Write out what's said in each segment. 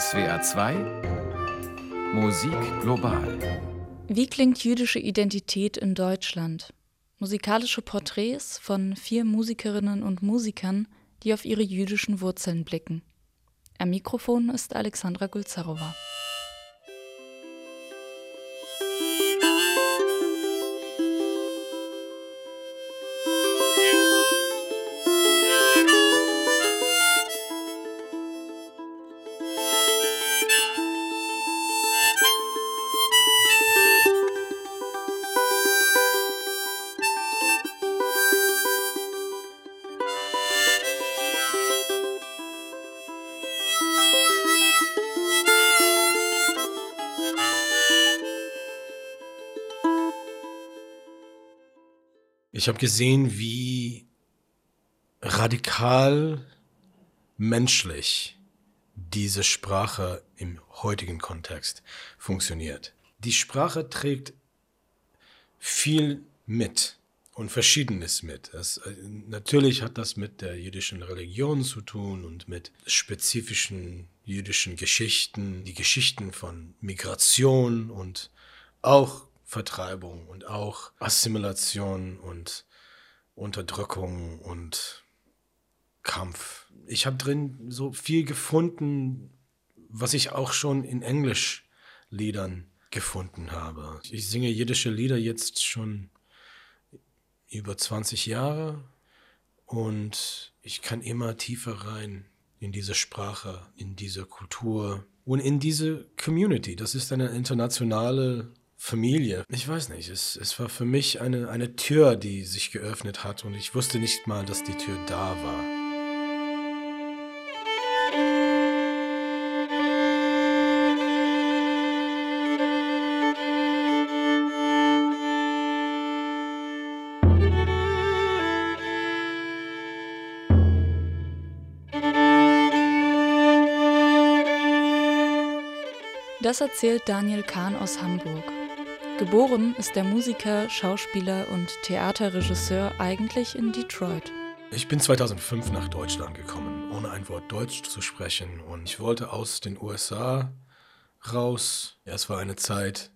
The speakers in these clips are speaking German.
SWR 2 Musik global. Wie klingt jüdische Identität in Deutschland? Musikalische Porträts von vier Musikerinnen und Musikern, die auf ihre jüdischen Wurzeln blicken. Am Mikrofon ist Alexandra Gulzarova. Ich habe gesehen, wie radikal menschlich diese Sprache im heutigen Kontext funktioniert. Die Sprache trägt viel mit und Verschiedenes mit. Das, äh, natürlich hat das mit der jüdischen Religion zu tun und mit spezifischen jüdischen Geschichten, die Geschichten von Migration und auch Vertreibung und auch Assimilation und Unterdrückung und Kampf. Ich habe drin so viel gefunden, was ich auch schon in Englischliedern gefunden habe. Ich singe jiddische Lieder jetzt schon über 20 Jahre und ich kann immer tiefer rein in diese Sprache, in diese Kultur und in diese Community. Das ist eine internationale Familie. Ich weiß nicht, es, es war für mich eine, eine Tür, die sich geöffnet hat und ich wusste nicht mal, dass die Tür da war. Das erzählt Daniel Kahn aus Hamburg. Geboren ist der Musiker, Schauspieler und Theaterregisseur eigentlich in Detroit. Ich bin 2005 nach Deutschland gekommen, ohne ein Wort Deutsch zu sprechen. Und ich wollte aus den USA raus. Es war eine Zeit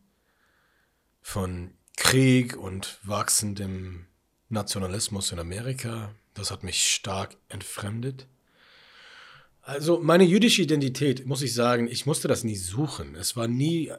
von Krieg und wachsendem Nationalismus in Amerika. Das hat mich stark entfremdet. Also meine jüdische Identität, muss ich sagen, ich musste das nie suchen. Es war nie, äh,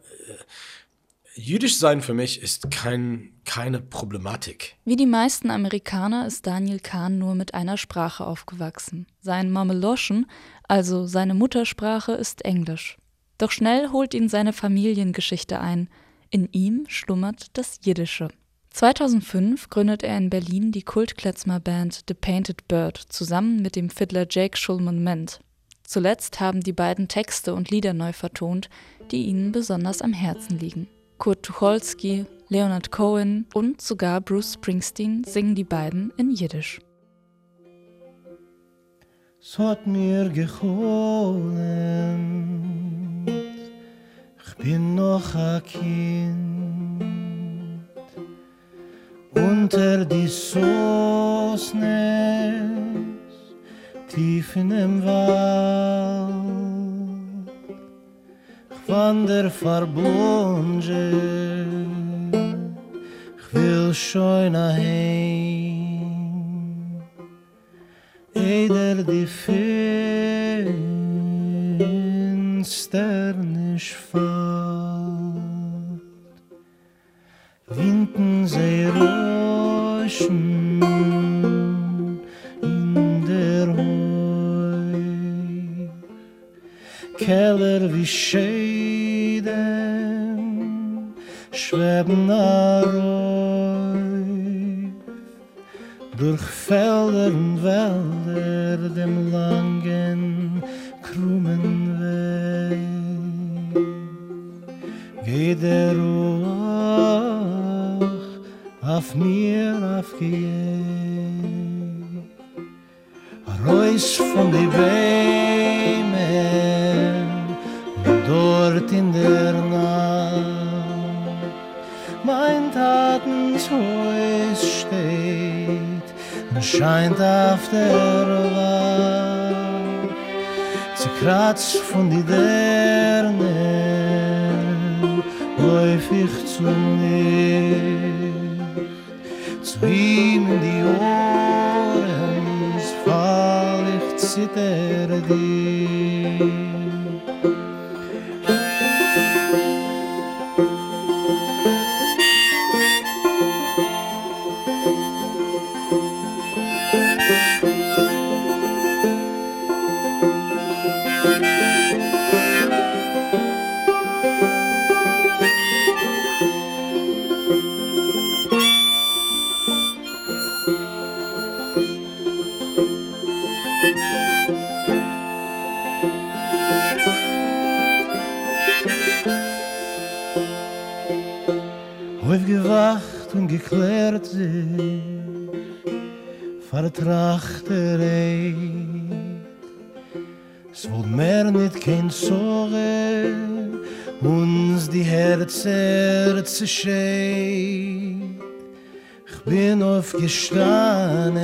Jüdisch sein für mich ist kein, keine Problematik. Wie die meisten Amerikaner ist Daniel Kahn nur mit einer Sprache aufgewachsen. Sein Mameloschen, also seine Muttersprache, ist Englisch. Doch schnell holt ihn seine Familiengeschichte ein. In ihm schlummert das Jiddische. 2005 gründet er in Berlin die Kultkletzmer-Band The Painted Bird zusammen mit dem Fiddler Jake Schulman-Ment. Zuletzt haben die beiden Texte und Lieder neu vertont, die ihnen besonders am Herzen liegen. Kurt Tucholsky, Leonard Cohen und sogar Bruce Springsteen singen die beiden in Jiddisch. Es hat mir geholt, ich bin noch ein Kind. Unter die Sosnes, tief in dem Wald. Wander verbunge ich will schon heim. Eider die finster nicht fahrt. Winden sie roschen in der Keller wie schön schweben durch Felder und Wälder dem langen krummen Weg. Geht der Ruach auf mir aufgeht Reus von die Bäume dort in der Nacht mein Tatenshäus steht und scheint auf der Wand. Zerkratz von die Derne Läuf ich zu nicht Zu ihm in die Ohren Es fall ich zittere dich Herzer zerscheit Ich bin aufgestanden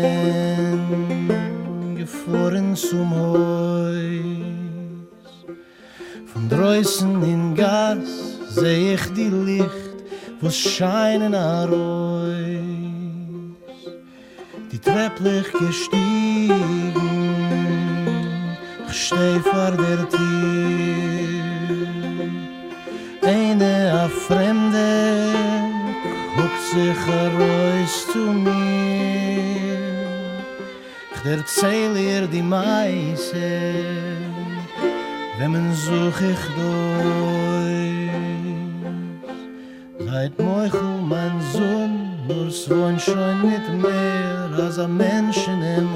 Gefahren zum Haus. Von draußen in Gas Seh ich die Licht Was scheinen a Reus. Die Trepplich gestiegen Ich steh vor der Tür sich Reus zu mir. Ich erzähl ihr die Meise Wenn man such ich durch. Seit Meuchel mein Sohn Nur es wohnt schon nicht mehr Als ein Mensch in dem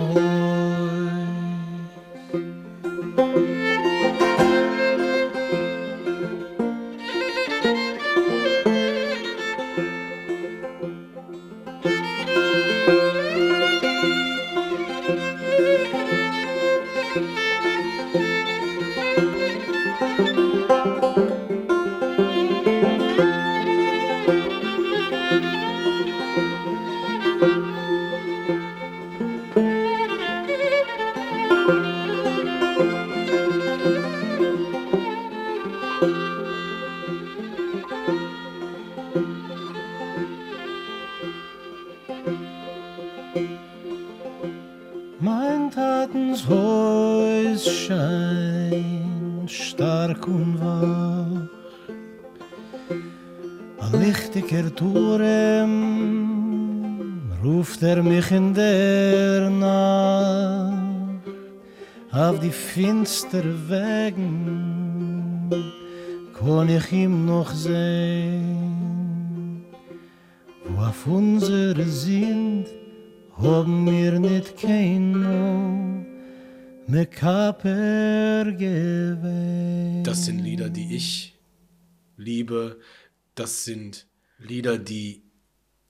Das sind Lieder, die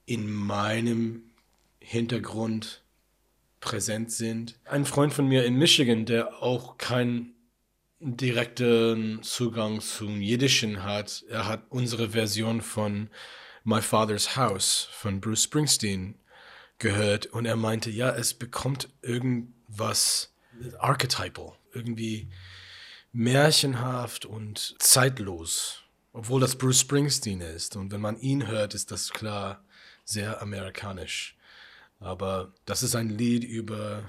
in meinem Hintergrund präsent sind. Ein Freund von mir in Michigan, der auch keinen direkten Zugang zum Jiddischen hat, er hat unsere Version von My Father's House von Bruce Springsteen gehört und er meinte, ja, es bekommt irgendwas archetypal, irgendwie märchenhaft und zeitlos, obwohl das Bruce Springsteen ist. Und wenn man ihn hört, ist das klar sehr amerikanisch. Aber das ist ein Lied über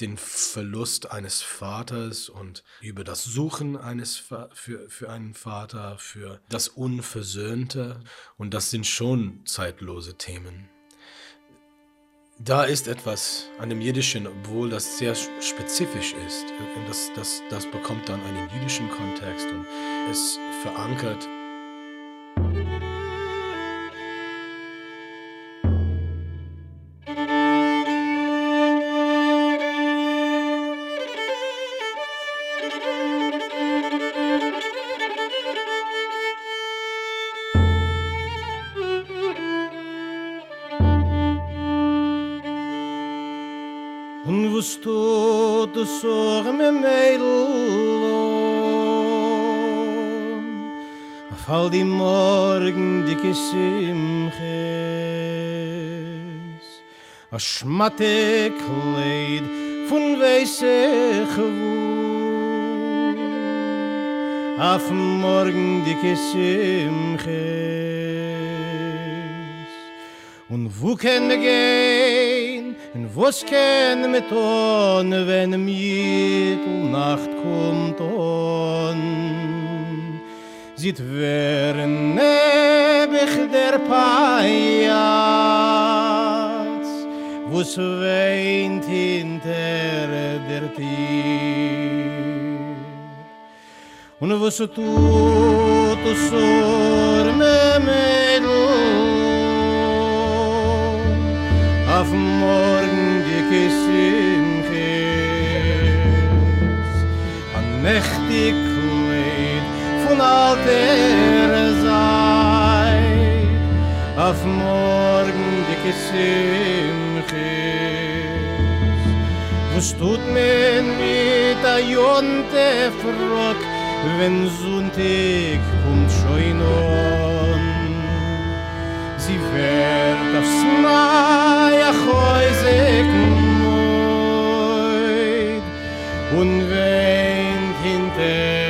den Verlust eines Vaters und über das Suchen eines Va für, für einen Vater, für das Unversöhnte. Und das sind schon zeitlose Themen. Da ist etwas an dem Jiddischen, obwohl das sehr spezifisch ist. Und das, das, das bekommt dann einen jüdischen Kontext und es verankert hol di morgen di kisimches a schmatte kleid fun weise gewu af morgen di kisimches un wo ken me gein un was ken me ton wenn mir nacht kumt on zit wern nebig der paiats wos weint hinter der tier un wos tut sor memelo af morgen gekisim khis an nechtig von alter Zeit auf morgen gekissim ches was tut men mit a jonte frock wenn Sonntag kommt schon on. Sie wird aufs neue Häuse gemäut und weint hinter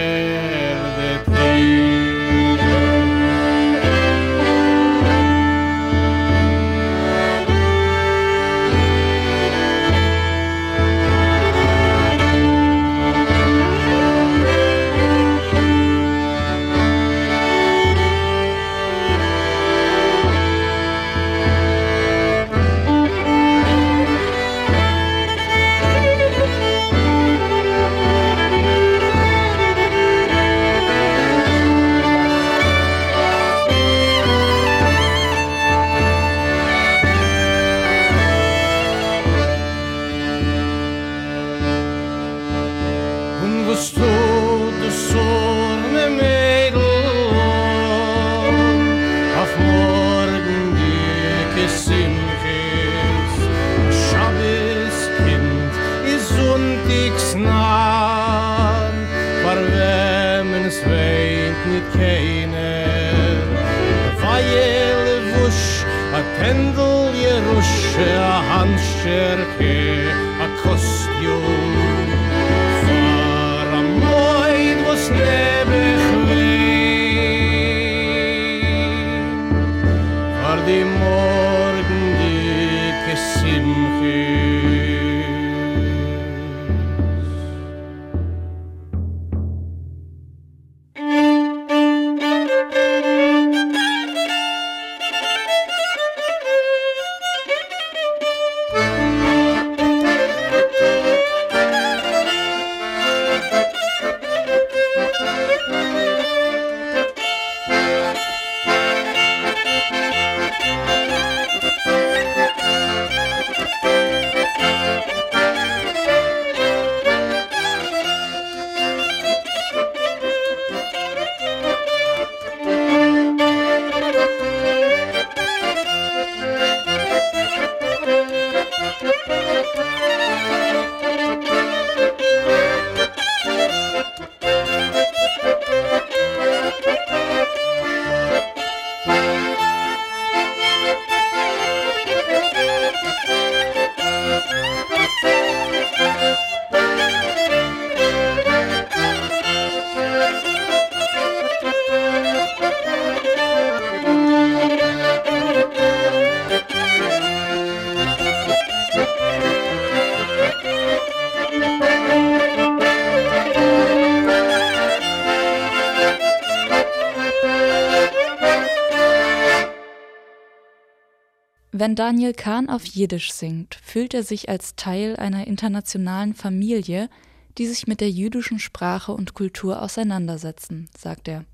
Wenn Daniel Kahn auf Jiddisch singt, fühlt er sich als Teil einer internationalen Familie, die sich mit der jüdischen Sprache und Kultur auseinandersetzen, sagt er.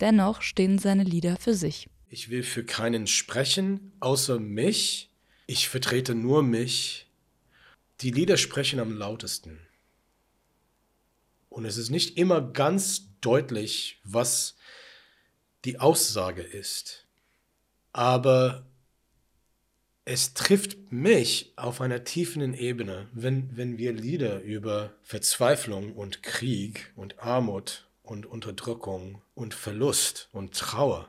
Dennoch stehen seine Lieder für sich. Ich will für keinen sprechen, außer mich. Ich vertrete nur mich. Die Lieder sprechen am lautesten. Und es ist nicht immer ganz deutlich, was die Aussage ist. Aber es trifft mich auf einer tiefen Ebene, wenn, wenn wir Lieder über Verzweiflung und Krieg und Armut und Unterdrückung und Verlust und Trauer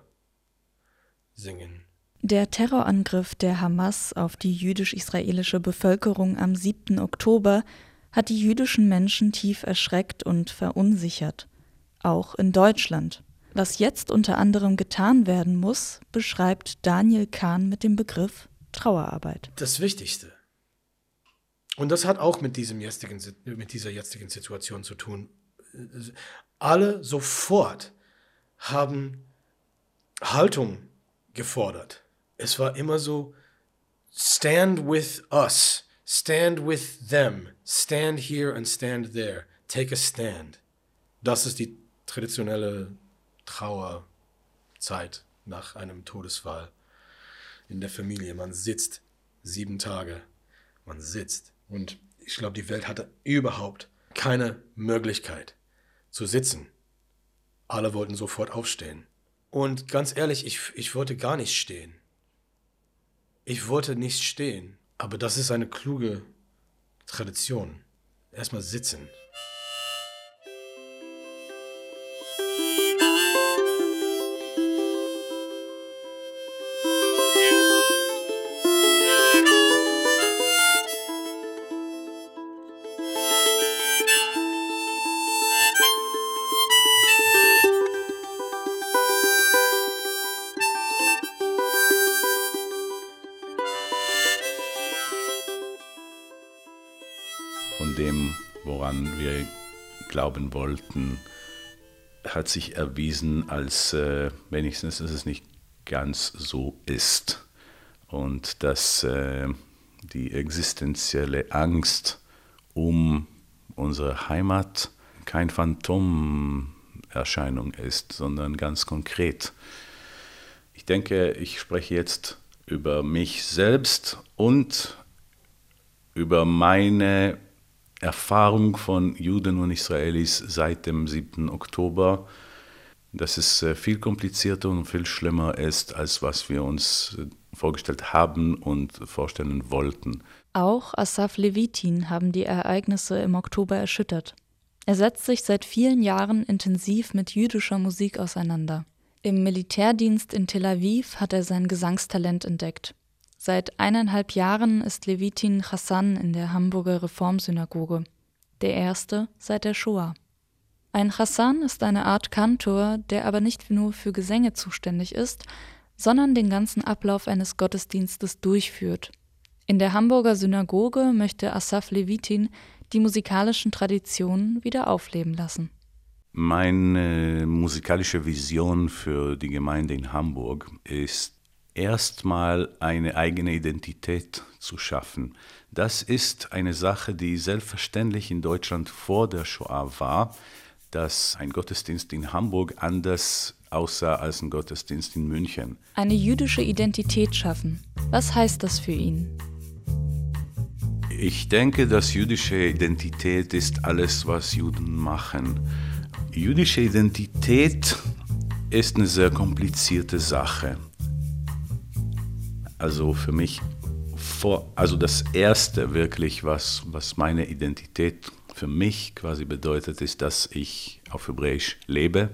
singen. Der Terrorangriff der Hamas auf die jüdisch-israelische Bevölkerung am 7. Oktober hat die jüdischen Menschen tief erschreckt und verunsichert, auch in Deutschland. Was jetzt unter anderem getan werden muss, beschreibt Daniel Kahn mit dem Begriff Trauerarbeit. Das Wichtigste. Und das hat auch mit, diesem jetzigen, mit dieser jetzigen Situation zu tun. Alle sofort haben Haltung gefordert. Es war immer so, stand with us, stand with them, stand here and stand there, take a stand. Das ist die traditionelle Trauerzeit nach einem Todesfall in der Familie. Man sitzt sieben Tage, man sitzt. Und ich glaube, die Welt hatte überhaupt keine Möglichkeit zu sitzen. Alle wollten sofort aufstehen. Und ganz ehrlich, ich, ich wollte gar nicht stehen. Ich wollte nicht stehen. Aber das ist eine kluge Tradition. Erstmal sitzen. Glauben wollten, hat sich erwiesen, als äh, wenigstens dass es nicht ganz so ist. Und dass äh, die existenzielle Angst um unsere Heimat kein Phantomerscheinung ist, sondern ganz konkret. Ich denke, ich spreche jetzt über mich selbst und über meine Erfahrung von Juden und Israelis seit dem 7. Oktober, dass es äh, viel komplizierter und viel schlimmer ist, als was wir uns äh, vorgestellt haben und vorstellen wollten. Auch Asaf Levitin haben die Ereignisse im Oktober erschüttert. Er setzt sich seit vielen Jahren intensiv mit jüdischer Musik auseinander. Im Militärdienst in Tel Aviv hat er sein Gesangstalent entdeckt. Seit eineinhalb Jahren ist Levitin Hassan in der Hamburger Reformsynagoge, der erste seit der Shoah. Ein Hassan ist eine Art Kantor, der aber nicht nur für Gesänge zuständig ist, sondern den ganzen Ablauf eines Gottesdienstes durchführt. In der Hamburger Synagoge möchte Asaf Levitin die musikalischen Traditionen wieder aufleben lassen. Meine musikalische Vision für die Gemeinde in Hamburg ist erstmal eine eigene Identität zu schaffen. Das ist eine Sache, die selbstverständlich in Deutschland vor der Shoah war, dass ein Gottesdienst in Hamburg anders aussah als ein Gottesdienst in München. Eine jüdische Identität schaffen. Was heißt das für ihn? Ich denke, dass jüdische Identität ist alles, was Juden machen. Jüdische Identität ist eine sehr komplizierte Sache. Also für mich vor, also das erste wirklich, was, was meine Identität für mich quasi bedeutet, ist, dass ich auf Hebräisch lebe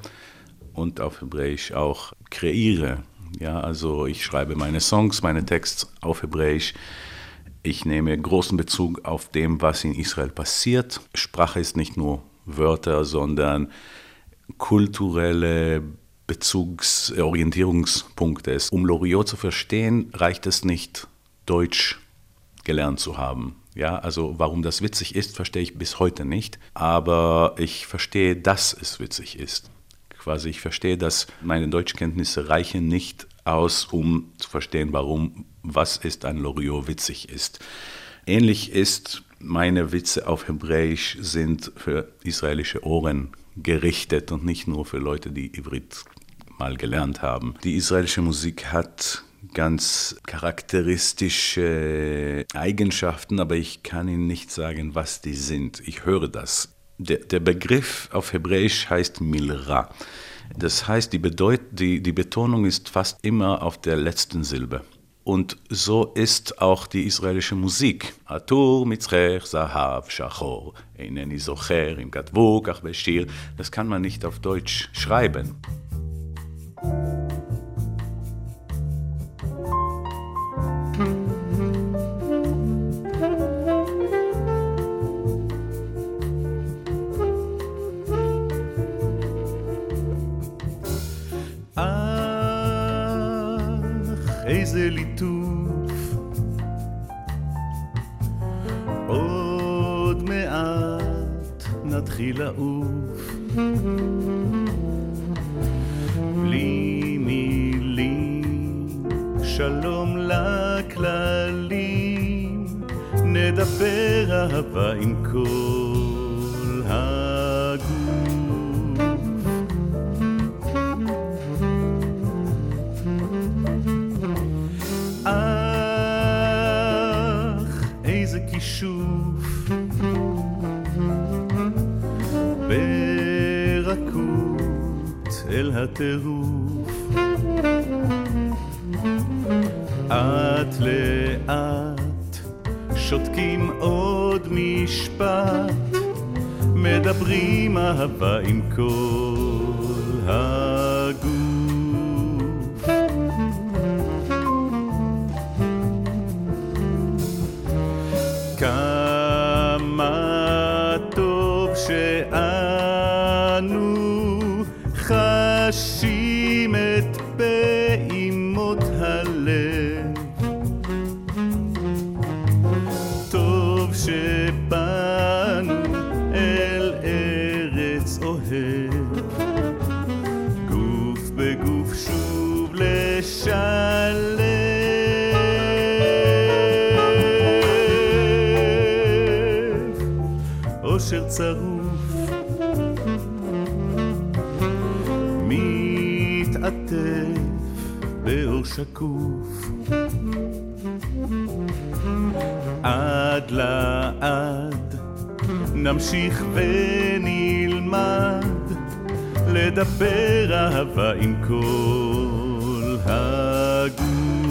und auf Hebräisch auch kreiere. Ja, also ich schreibe meine Songs, meine Texte auf Hebräisch. Ich nehme großen Bezug auf dem, was in Israel passiert. Sprache ist nicht nur Wörter, sondern kulturelle Bezugsorientierungspunkt ist. Um Loriot zu verstehen, reicht es nicht, Deutsch gelernt zu haben. Ja, also warum das witzig ist, verstehe ich bis heute nicht. Aber ich verstehe, dass es witzig ist. Quasi, ich verstehe, dass meine Deutschkenntnisse reichen nicht aus, um zu verstehen, warum, was ist an Loriot witzig ist. Ähnlich ist, meine Witze auf Hebräisch sind für israelische Ohren gerichtet und nicht nur für Leute, die Ivrit mal gelernt haben. Die israelische Musik hat ganz charakteristische Eigenschaften, aber ich kann Ihnen nicht sagen, was die sind. Ich höre das. Der, der Begriff auf Hebräisch heißt Milra. Das heißt, die, Bedeut die, die Betonung ist fast immer auf der letzten Silbe. Und so ist auch die israelische Musik. Das kann man nicht auf Deutsch schreiben. איזה ליטוף. עוד מעט נתחיל לעוף. שלום לכללים. נדבר אהבה עם כל הגוף. אך איזה כישוף. ברכות אל הטירוף שותקים עוד משפט. מדברים אהבה עם כל שקוף. עד לעד נמשיך ונלמד לדבר אהבה עם כל הגוף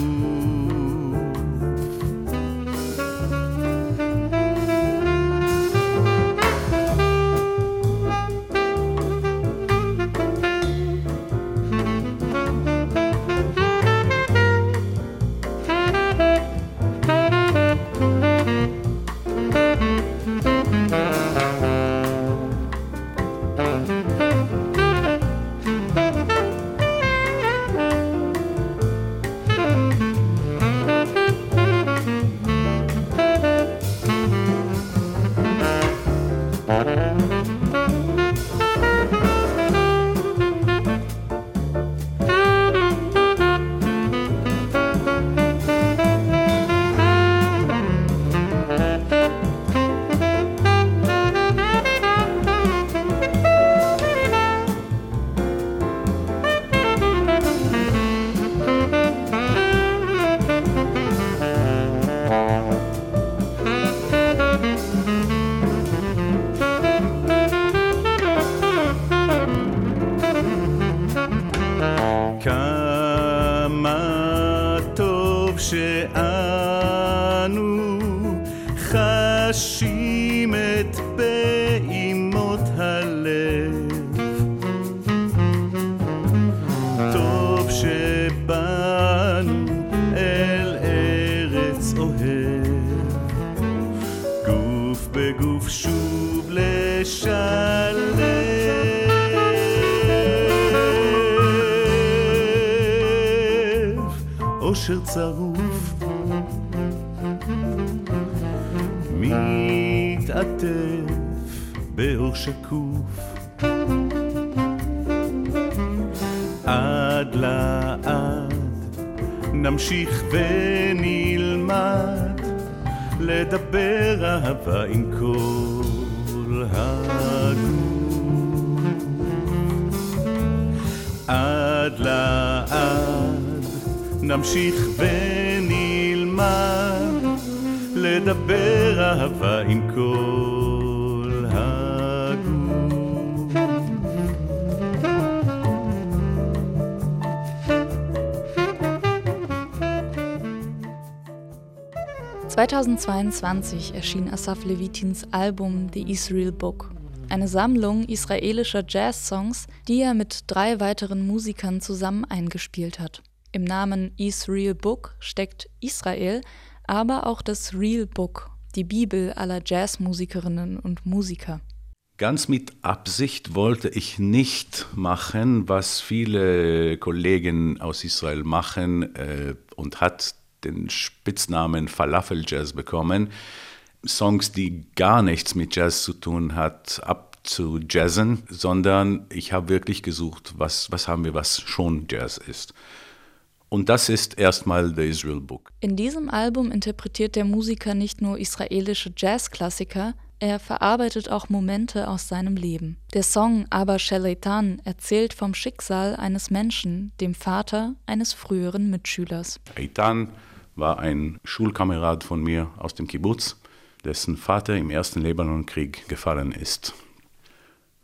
אושר צרוף. מתעטף באור שקוף. עד לעד נמשיך ונלמד לדבר אהבה עם כל הגוף. עד לעד נמשיך ונלמד לדבר אהבה עם כל הגוף 2022 erschien Asaf Levitins Album The Israel Book, eine Sammlung israelischer Jazz-Songs, die er mit drei weiteren Musikern zusammen eingespielt hat. im Namen Israel Book steckt Israel, aber auch das Real Book, die Bibel aller Jazzmusikerinnen und Musiker. Ganz mit Absicht wollte ich nicht machen, was viele Kollegen aus Israel machen, äh, und hat den Spitznamen Falafel Jazz bekommen. Songs, die gar nichts mit Jazz zu tun hat, ab zu jazzen, sondern ich habe wirklich gesucht, was, was haben wir, was schon Jazz ist. Und das ist erstmal The Israel Book. In diesem Album interpretiert der Musiker nicht nur israelische Jazzklassiker, er verarbeitet auch Momente aus seinem Leben. Der Song Aber Sheleitan erzählt vom Schicksal eines Menschen, dem Vater eines früheren Mitschülers. Eitan war ein Schulkamerad von mir aus dem Kibbutz, dessen Vater im ersten Libanonkrieg gefallen ist.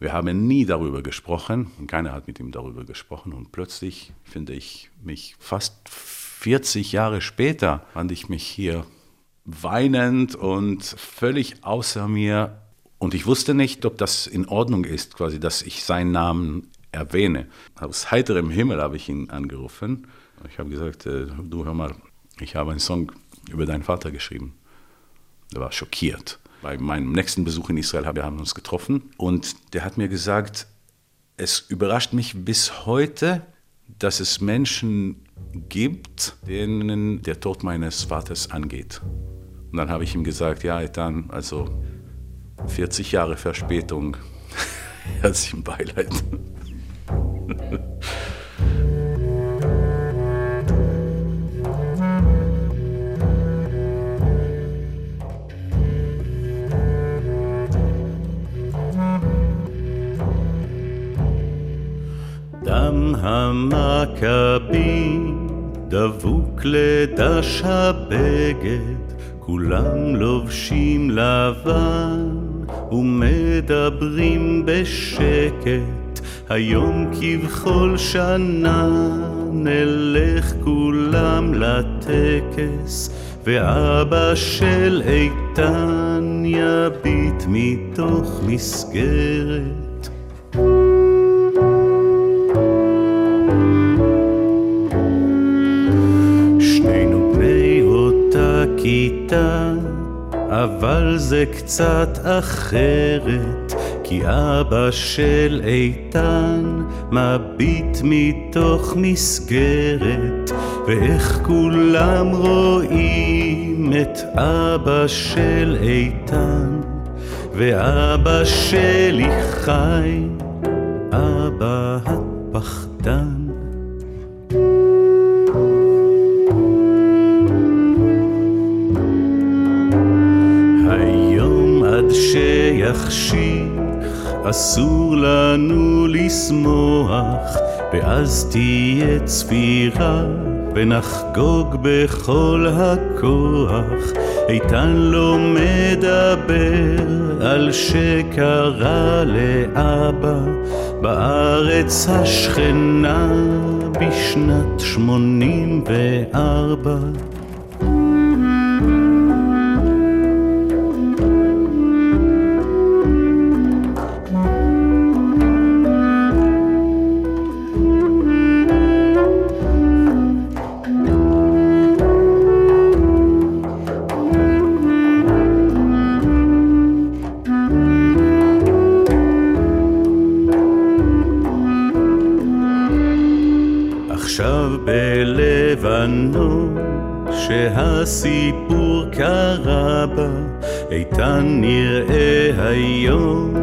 Wir haben nie darüber gesprochen und keiner hat mit ihm darüber gesprochen. Und plötzlich finde ich mich fast 40 Jahre später, fand ich mich hier weinend und völlig außer mir. Und ich wusste nicht, ob das in Ordnung ist, quasi, dass ich seinen Namen erwähne. Aus heiterem Himmel habe ich ihn angerufen. Ich habe gesagt, äh, du hör mal, ich habe einen Song über deinen Vater geschrieben. Er war schockiert bei meinem nächsten Besuch in Israel haben wir uns getroffen und der hat mir gesagt, es überrascht mich bis heute, dass es Menschen gibt, denen der Tod meines Vaters angeht. Und dann habe ich ihm gesagt, ja, dann, also 40 Jahre Verspätung, herzlichen Beileid. המכבים דבוק לדש הבגד, כולם לובשים לבן ומדברים בשקט, היום כבכל שנה נלך כולם לטקס, ואבא של איתן יביט מתוך מסגרת. כיתה, אבל זה קצת אחרת, כי אבא של איתן מביט מתוך מסגרת, ואיך כולם רואים את אבא של איתן, ואבא שלי חי, אבא הפחדן. שיחשיך, אסור לנו לשמוח, ואז תהיה צפירה, ונחגוג בכל הכוח. איתן לא מדבר על שקרה לאבא בארץ השכנה בשנת שמונים וארבע. שהסיפור קרה בה, איתן נראה היום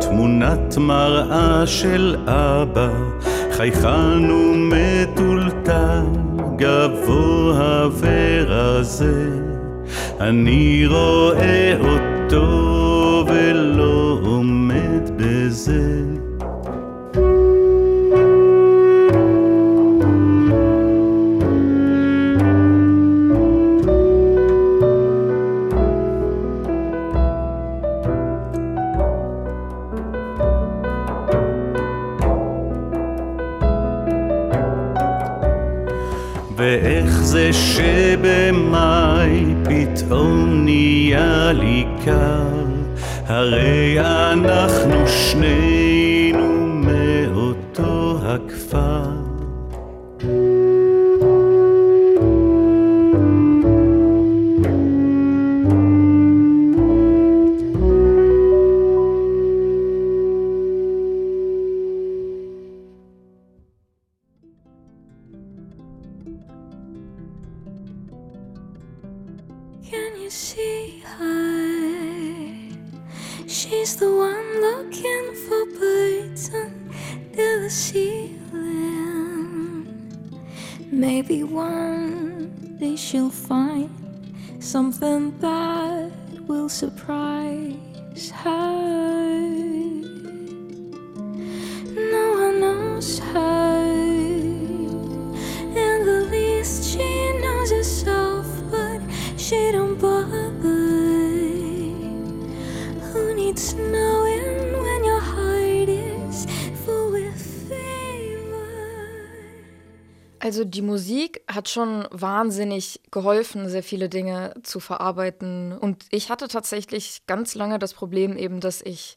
תמונת מראה של אבא, חייכן ומטולטל, גבוה ורזה, אני רואה אותו Marais. Maybe one day she'll find something that will surprise her. Also die Musik hat schon wahnsinnig geholfen, sehr viele Dinge zu verarbeiten. Und ich hatte tatsächlich ganz lange das Problem eben, dass ich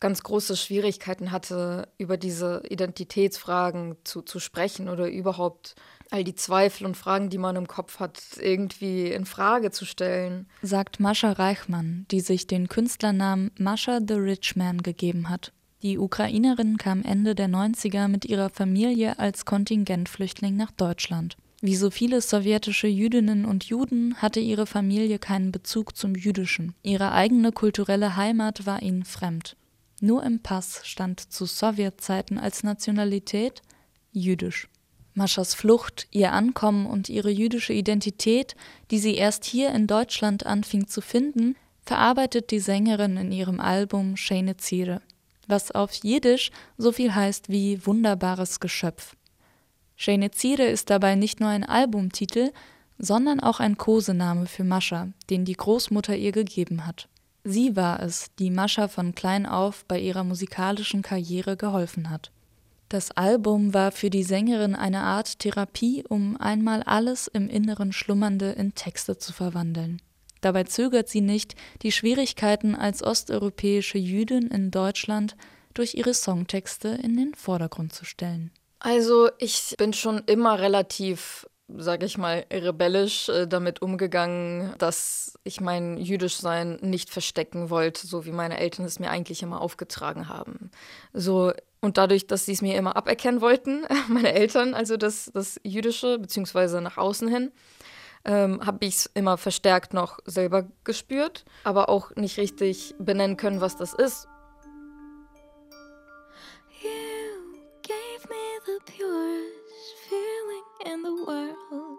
ganz große Schwierigkeiten hatte, über diese Identitätsfragen zu, zu sprechen oder überhaupt all die Zweifel und Fragen, die man im Kopf hat, irgendwie in Frage zu stellen. Sagt Mascha Reichmann, die sich den Künstlernamen Mascha the Rich Man gegeben hat. Die Ukrainerin kam Ende der 90er mit ihrer Familie als Kontingentflüchtling nach Deutschland. Wie so viele sowjetische Jüdinnen und Juden hatte ihre Familie keinen Bezug zum Jüdischen. Ihre eigene kulturelle Heimat war ihnen fremd. Nur im Pass stand zu Sowjetzeiten als Nationalität jüdisch. Maschas Flucht, ihr Ankommen und ihre jüdische Identität, die sie erst hier in Deutschland anfing zu finden, verarbeitet die Sängerin in ihrem Album Shane Ziere, was auf Jiddisch so viel heißt wie wunderbares Geschöpf. Shane Ziere ist dabei nicht nur ein Albumtitel, sondern auch ein Kosename für Mascha, den die Großmutter ihr gegeben hat. Sie war es, die Mascha von klein auf bei ihrer musikalischen Karriere geholfen hat. Das Album war für die Sängerin eine Art Therapie, um einmal alles im Inneren Schlummernde in Texte zu verwandeln. Dabei zögert sie nicht, die Schwierigkeiten als osteuropäische Jüdin in Deutschland durch ihre Songtexte in den Vordergrund zu stellen. Also ich bin schon immer relativ sage ich mal, rebellisch äh, damit umgegangen, dass ich mein Jüdischsein nicht verstecken wollte, so wie meine Eltern es mir eigentlich immer aufgetragen haben. So, und dadurch, dass sie es mir immer aberkennen wollten, meine Eltern, also das, das Jüdische, beziehungsweise nach außen hin, ähm, habe ich es immer verstärkt noch selber gespürt, aber auch nicht richtig benennen können, was das ist. You gave me the purest feeling in the world.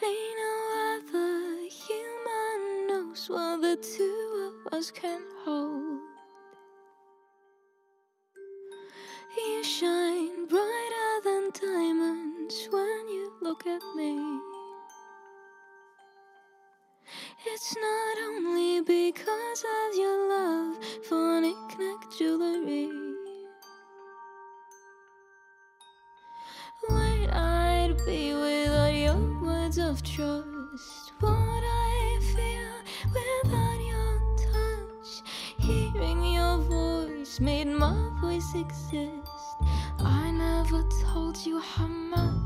Ain't no other human knows what the two of us can hold. You shine brighter than diamonds when you look at me. It's not only because of your love for knick-knack jewelry. Where I'd be without your words of trust. What I feel without your touch. Hearing your voice made my voice exist. I never told you how much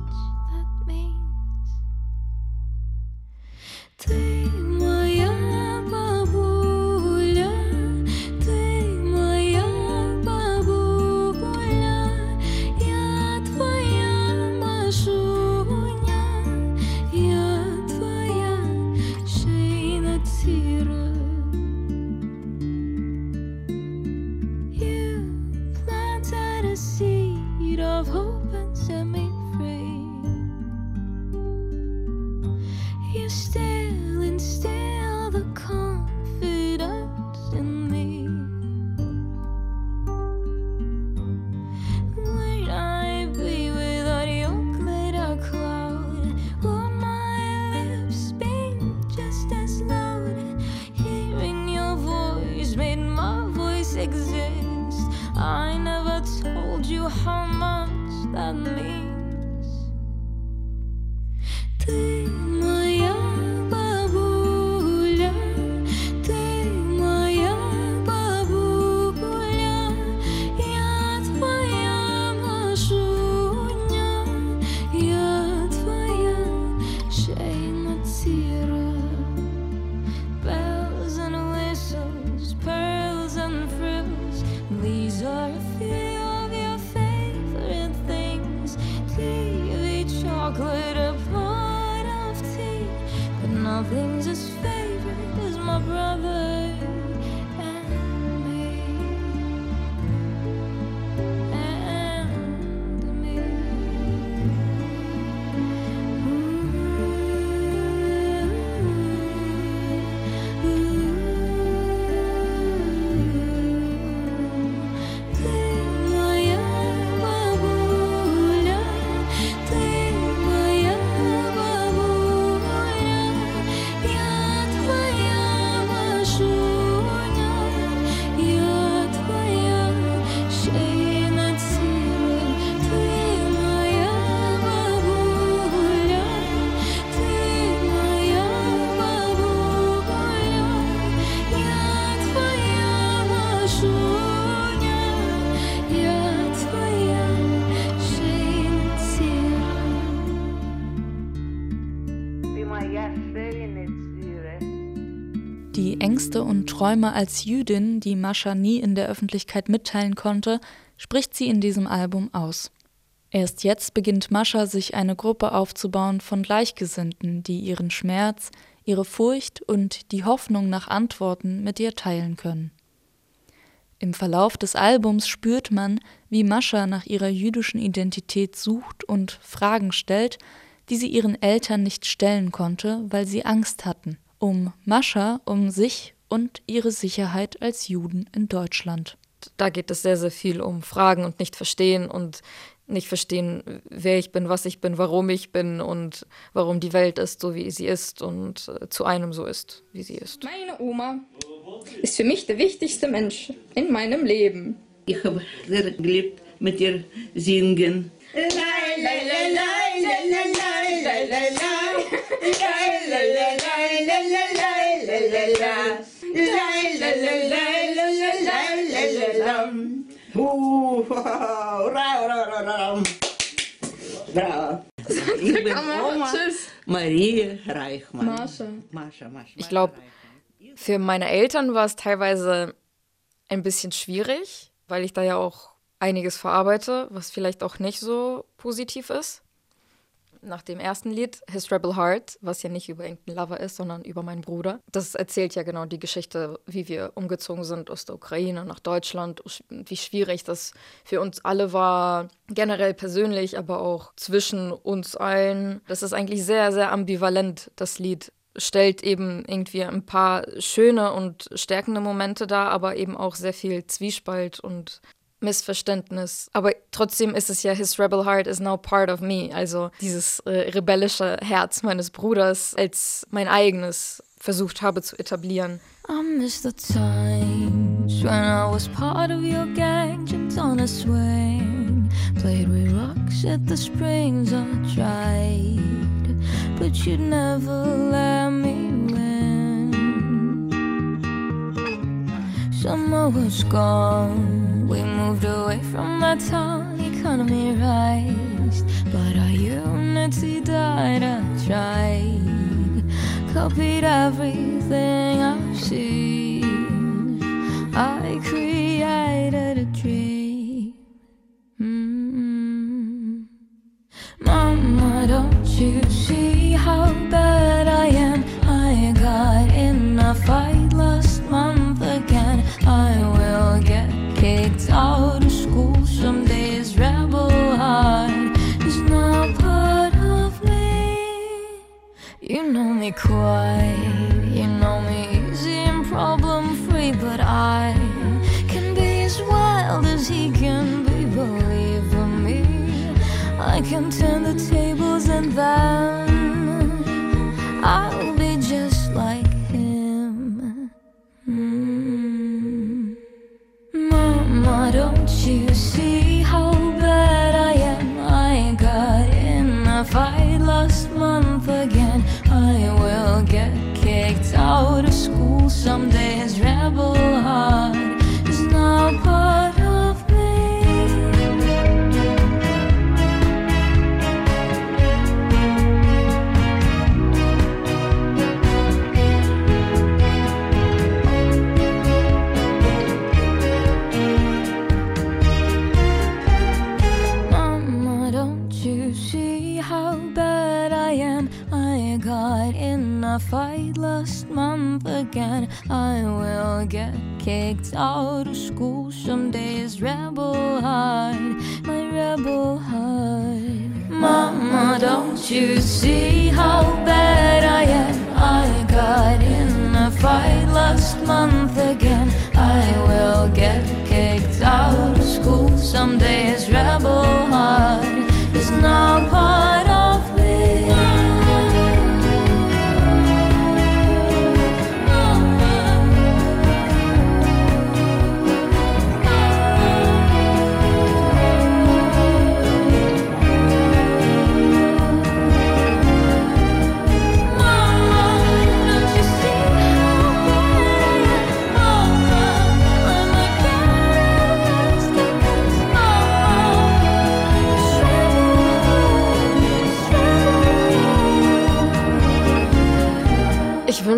Träume als Jüdin, die Mascha nie in der Öffentlichkeit mitteilen konnte, spricht sie in diesem Album aus. Erst jetzt beginnt Mascha sich eine Gruppe aufzubauen von Gleichgesinnten, die ihren Schmerz, ihre Furcht und die Hoffnung nach Antworten mit ihr teilen können. Im Verlauf des Albums spürt man, wie Mascha nach ihrer jüdischen Identität sucht und Fragen stellt, die sie ihren Eltern nicht stellen konnte, weil sie Angst hatten. Um Mascha, um sich und ihre Sicherheit als Juden in Deutschland. Da geht es sehr, sehr viel um Fragen und nicht verstehen und nicht verstehen, wer ich bin, was ich bin, warum ich bin und warum die Welt ist, so wie sie ist und äh, zu einem so ist, wie sie ist. Meine Oma ist für mich der wichtigste Mensch in meinem Leben. Ich habe sehr geliebt mit ihr singen. Bravo. Ich bin Oma Tschüss. Marie Reichmann. Mascha. Mascha, Mascha. Ich glaube, für meine Eltern war es teilweise ein bisschen schwierig, weil ich da ja auch einiges verarbeite, was vielleicht auch nicht so positiv ist. Nach dem ersten Lied, His Rebel Heart, was ja nicht über irgendeinen Lover ist, sondern über meinen Bruder. Das erzählt ja genau die Geschichte, wie wir umgezogen sind aus der Ukraine nach Deutschland, wie schwierig das für uns alle war, generell persönlich, aber auch zwischen uns allen. Das ist eigentlich sehr, sehr ambivalent, das Lied stellt eben irgendwie ein paar schöne und stärkende Momente dar, aber eben auch sehr viel Zwiespalt und Missverständnis. Aber trotzdem ist es ja, his rebel heart is now part of me. Also dieses äh, rebellische Herz meines Bruders als mein eigenes versucht habe zu etablieren. I miss the times when I was part of your gang, jumped on a swing, played with rocks at the springs. I tried, but you'd never let me win. Summer was gone, we moved away from that town. Economy rised, but our unity died. I tried, copied everything I've seen. I created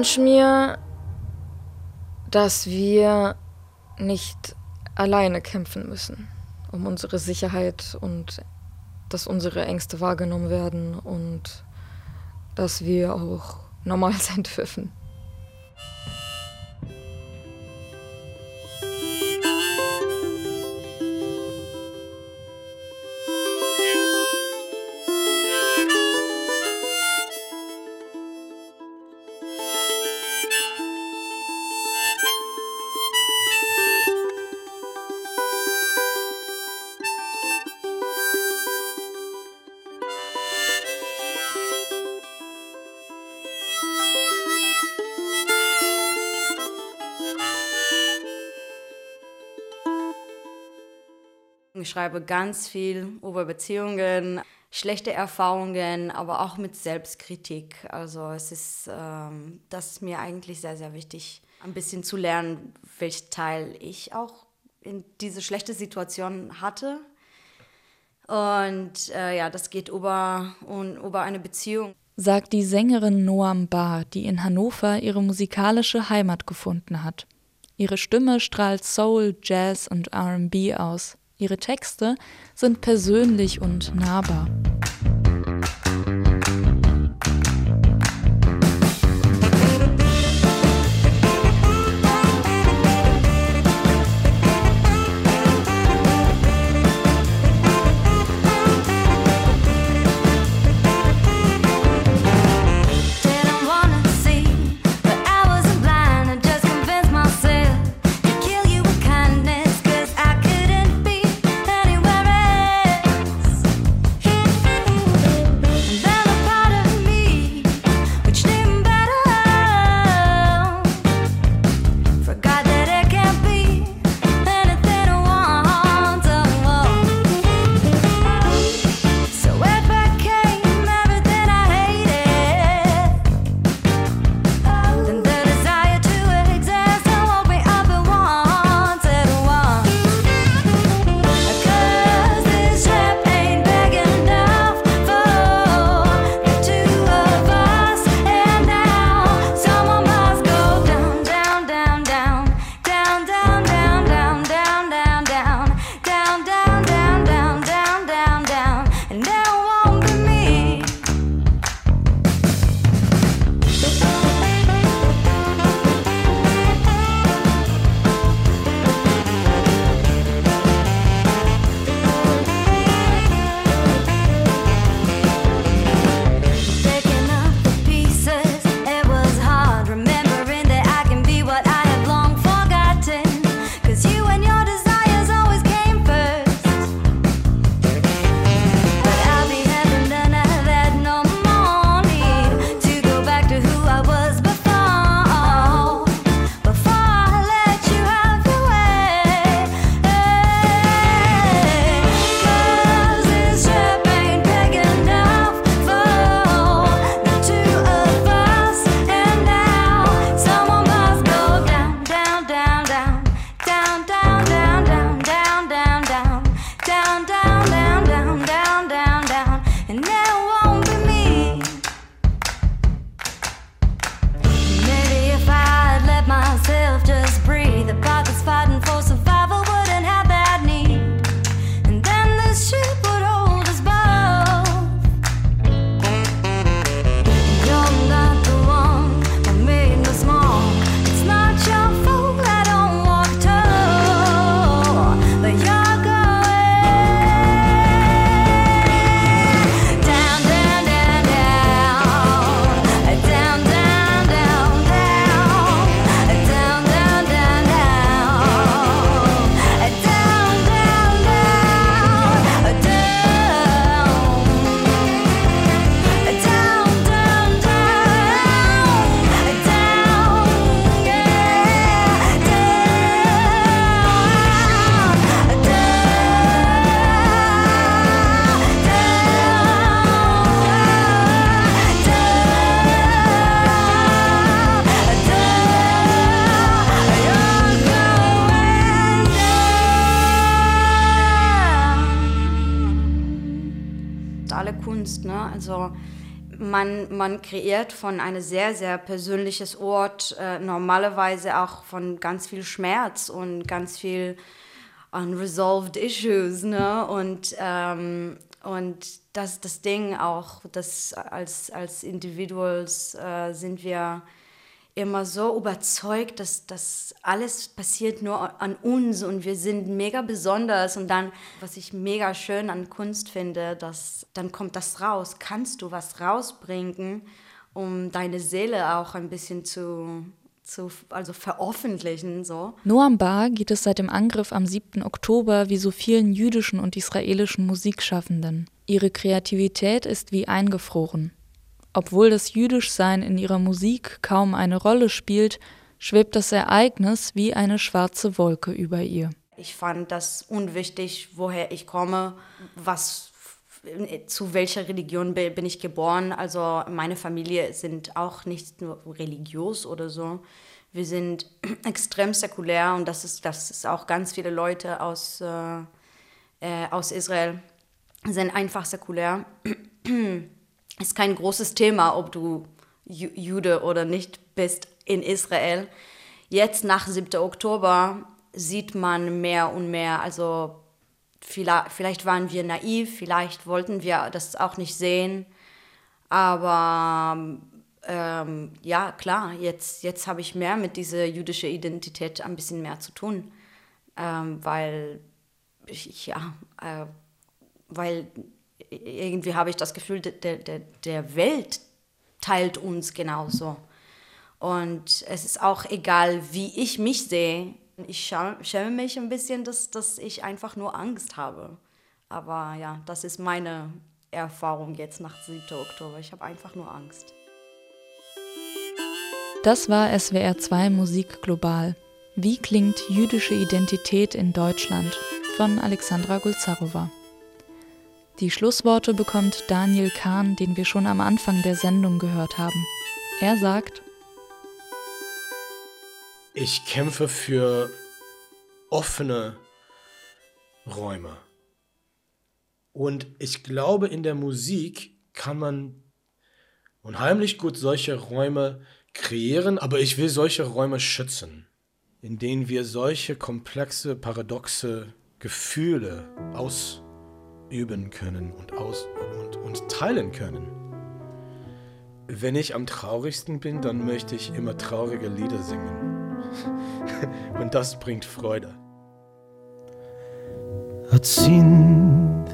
wünsche mir, dass wir nicht alleine kämpfen müssen um unsere Sicherheit und dass unsere Ängste wahrgenommen werden und dass wir auch normal sein dürfen. schreibe ganz viel über Beziehungen, schlechte Erfahrungen, aber auch mit Selbstkritik. Also es ist, ähm, das ist mir eigentlich sehr, sehr wichtig, ein bisschen zu lernen, welchen Teil ich auch in diese schlechte Situation hatte. Und äh, ja, das geht über, um, über eine Beziehung. Sagt die Sängerin Noam Bar, die in Hannover ihre musikalische Heimat gefunden hat. Ihre Stimme strahlt Soul, Jazz und RB aus. Ihre Texte sind persönlich und nahbar. Kreiert von einem sehr, sehr persönliches Ort äh, normalerweise auch von ganz viel Schmerz und ganz viel unresolved issues, ne? Und, ähm, und das das Ding auch, dass als, als Individuals äh, sind wir immer so überzeugt, dass das alles passiert nur an uns und wir sind mega besonders. Und dann, was ich mega schön an Kunst finde, dass dann kommt das raus. Kannst du was rausbringen, um deine Seele auch ein bisschen zu, zu also veröffentlichen. So. Noam Bar geht es seit dem Angriff am 7. Oktober wie so vielen jüdischen und israelischen Musikschaffenden. Ihre Kreativität ist wie eingefroren. Obwohl das Jüdischsein in ihrer Musik kaum eine Rolle spielt, schwebt das Ereignis wie eine schwarze Wolke über ihr. Ich fand das unwichtig, woher ich komme, was zu welcher Religion bin ich geboren. Also meine Familie sind auch nicht nur religiös oder so. Wir sind extrem säkulär und das ist, das ist auch ganz viele Leute aus, äh, äh, aus Israel sind einfach säkulär. ist kein großes Thema, ob du Jude oder nicht bist in Israel. Jetzt nach 7. Oktober sieht man mehr und mehr, also vielleicht, waren wir naiv, vielleicht wollten wir das auch nicht sehen, aber ähm, ja, klar, jetzt, jetzt habe ich mehr mit dieser jüdischen Identität ein bisschen mehr zu tun, ähm, weil ich, ja, äh, weil irgendwie habe ich das Gefühl, der, der, der Welt teilt uns genauso. Und es ist auch egal, wie ich mich sehe. Ich schäme mich ein bisschen, dass, dass ich einfach nur Angst habe. Aber ja, das ist meine Erfahrung jetzt nach 7. Oktober. Ich habe einfach nur Angst. Das war SWR 2 Musik Global. Wie klingt jüdische Identität in Deutschland? von Alexandra Gulzarova. Die Schlussworte bekommt Daniel Kahn, den wir schon am Anfang der Sendung gehört haben. Er sagt, ich kämpfe für offene Räume. Und ich glaube, in der Musik kann man unheimlich gut solche Räume kreieren, aber ich will solche Räume schützen, in denen wir solche komplexe, paradoxe Gefühle aus üben können und, aus, und, und teilen können. Wenn ich am traurigsten bin, dann möchte ich immer traurige Lieder singen. und das bringt Freude. Hat sind,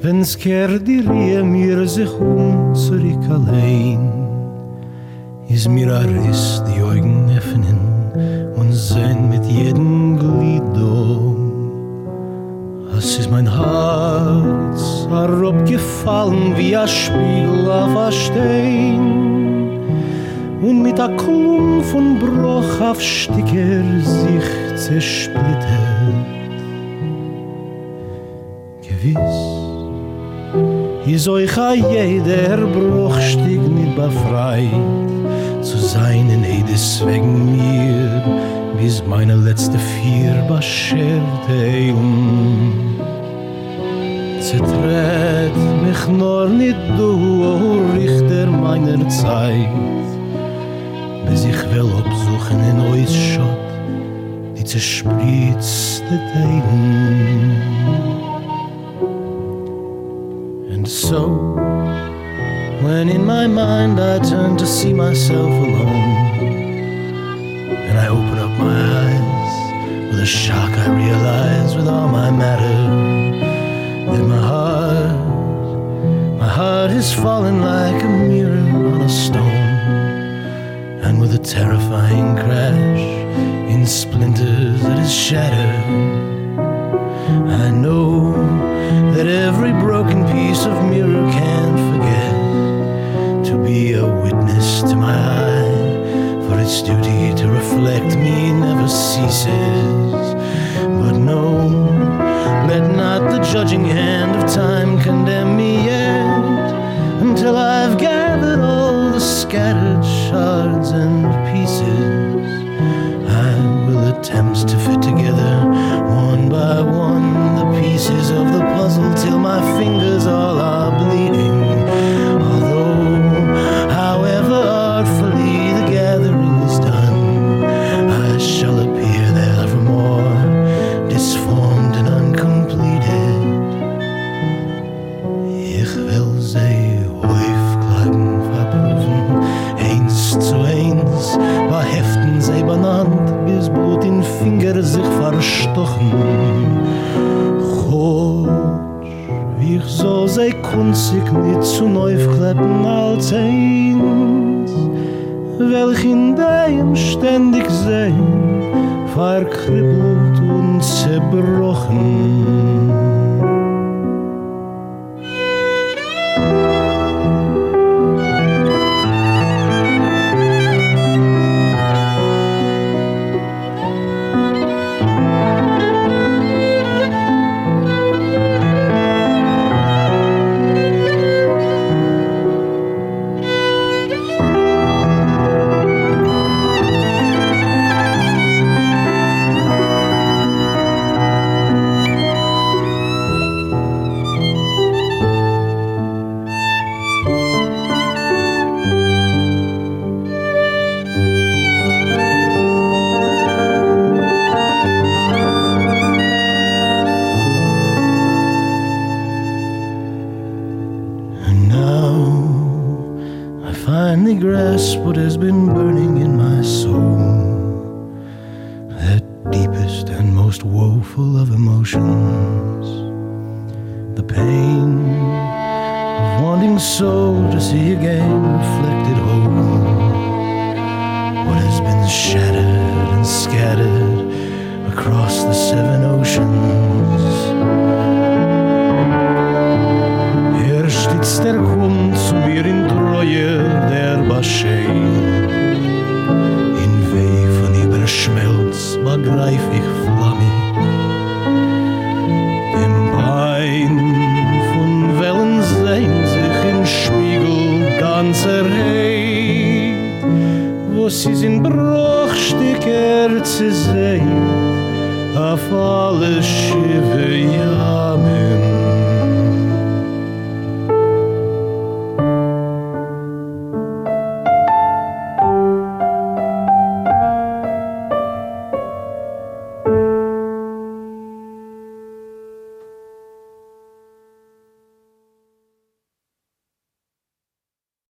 wenn's kehrt die Rehe mir sich um zurück allein, ist mir ein Riss die Augen öffnen und sehen mit jedem Glied da Es ist mein Herz herabgefallen wie ein Spiegel auf ein Stein und mit a Klum von Bruch auf Sticker sich zersplittert. Gewiss, ist euch a jeder Bruchstück nicht befreit zu sein in jedes wegen mir, bis meine letzte vier bescherte um. Zertret mich nur nicht du, o Richter meiner Zeit, bis ich will absuchen in ois Schott, die zerspritzte Teilen. And so, when in my mind I turn to see myself alone, and I open up my eyes with a shock I realize with all my matter. That my heart my heart is falling like a mirror on a stone. And with a terrifying crash in splinters that is shattered judging hand of time condemn ik niet zo neuf kleppen als eins, welch in deinem ständig sein verkribbelt und zerbrochen.